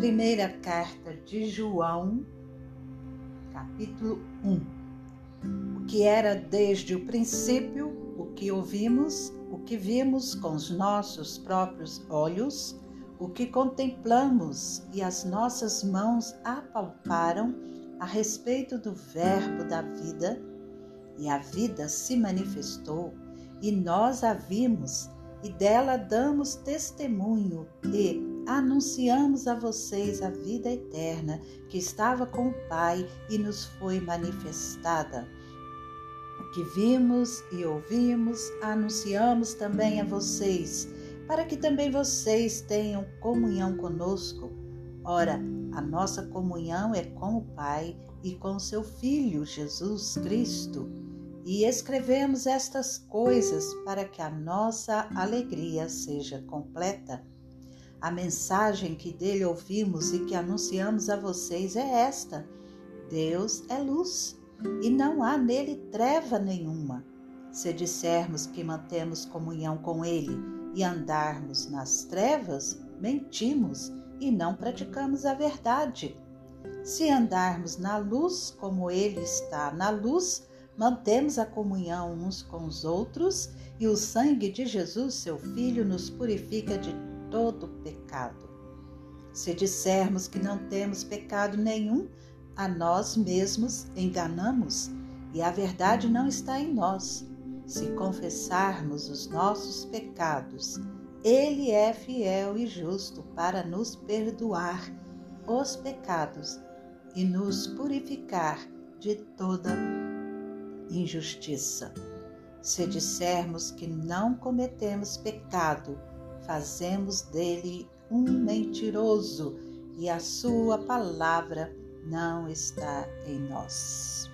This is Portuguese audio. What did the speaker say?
Primeira carta de João, capítulo 1. O que era desde o princípio, o que ouvimos, o que vimos com os nossos próprios olhos, o que contemplamos e as nossas mãos apalparam a respeito do Verbo da vida, e a vida se manifestou, e nós a vimos, e dela damos testemunho, e anunciamos a vocês a vida eterna que estava com o Pai e nos foi manifestada. O que vimos e ouvimos, anunciamos também a vocês, para que também vocês tenham comunhão conosco. Ora, a nossa comunhão é com o Pai e com seu Filho Jesus Cristo. E escrevemos estas coisas para que a nossa alegria seja completa. A mensagem que dele ouvimos e que anunciamos a vocês é esta: Deus é luz e não há nele treva nenhuma. Se dissermos que mantemos comunhão com ele e andarmos nas trevas, mentimos e não praticamos a verdade. Se andarmos na luz como Ele está na luz, mantemos a comunhão uns com os outros e o sangue de Jesus, seu Filho, nos purifica de todo pecado. Se dissermos que não temos pecado nenhum, a nós mesmos enganamos e a verdade não está em nós. Se confessarmos os nossos pecados, ele é fiel e justo para nos perdoar os pecados e nos purificar de toda injustiça. Se dissermos que não cometemos pecado, fazemos dele um mentiroso e a sua palavra não está em nós.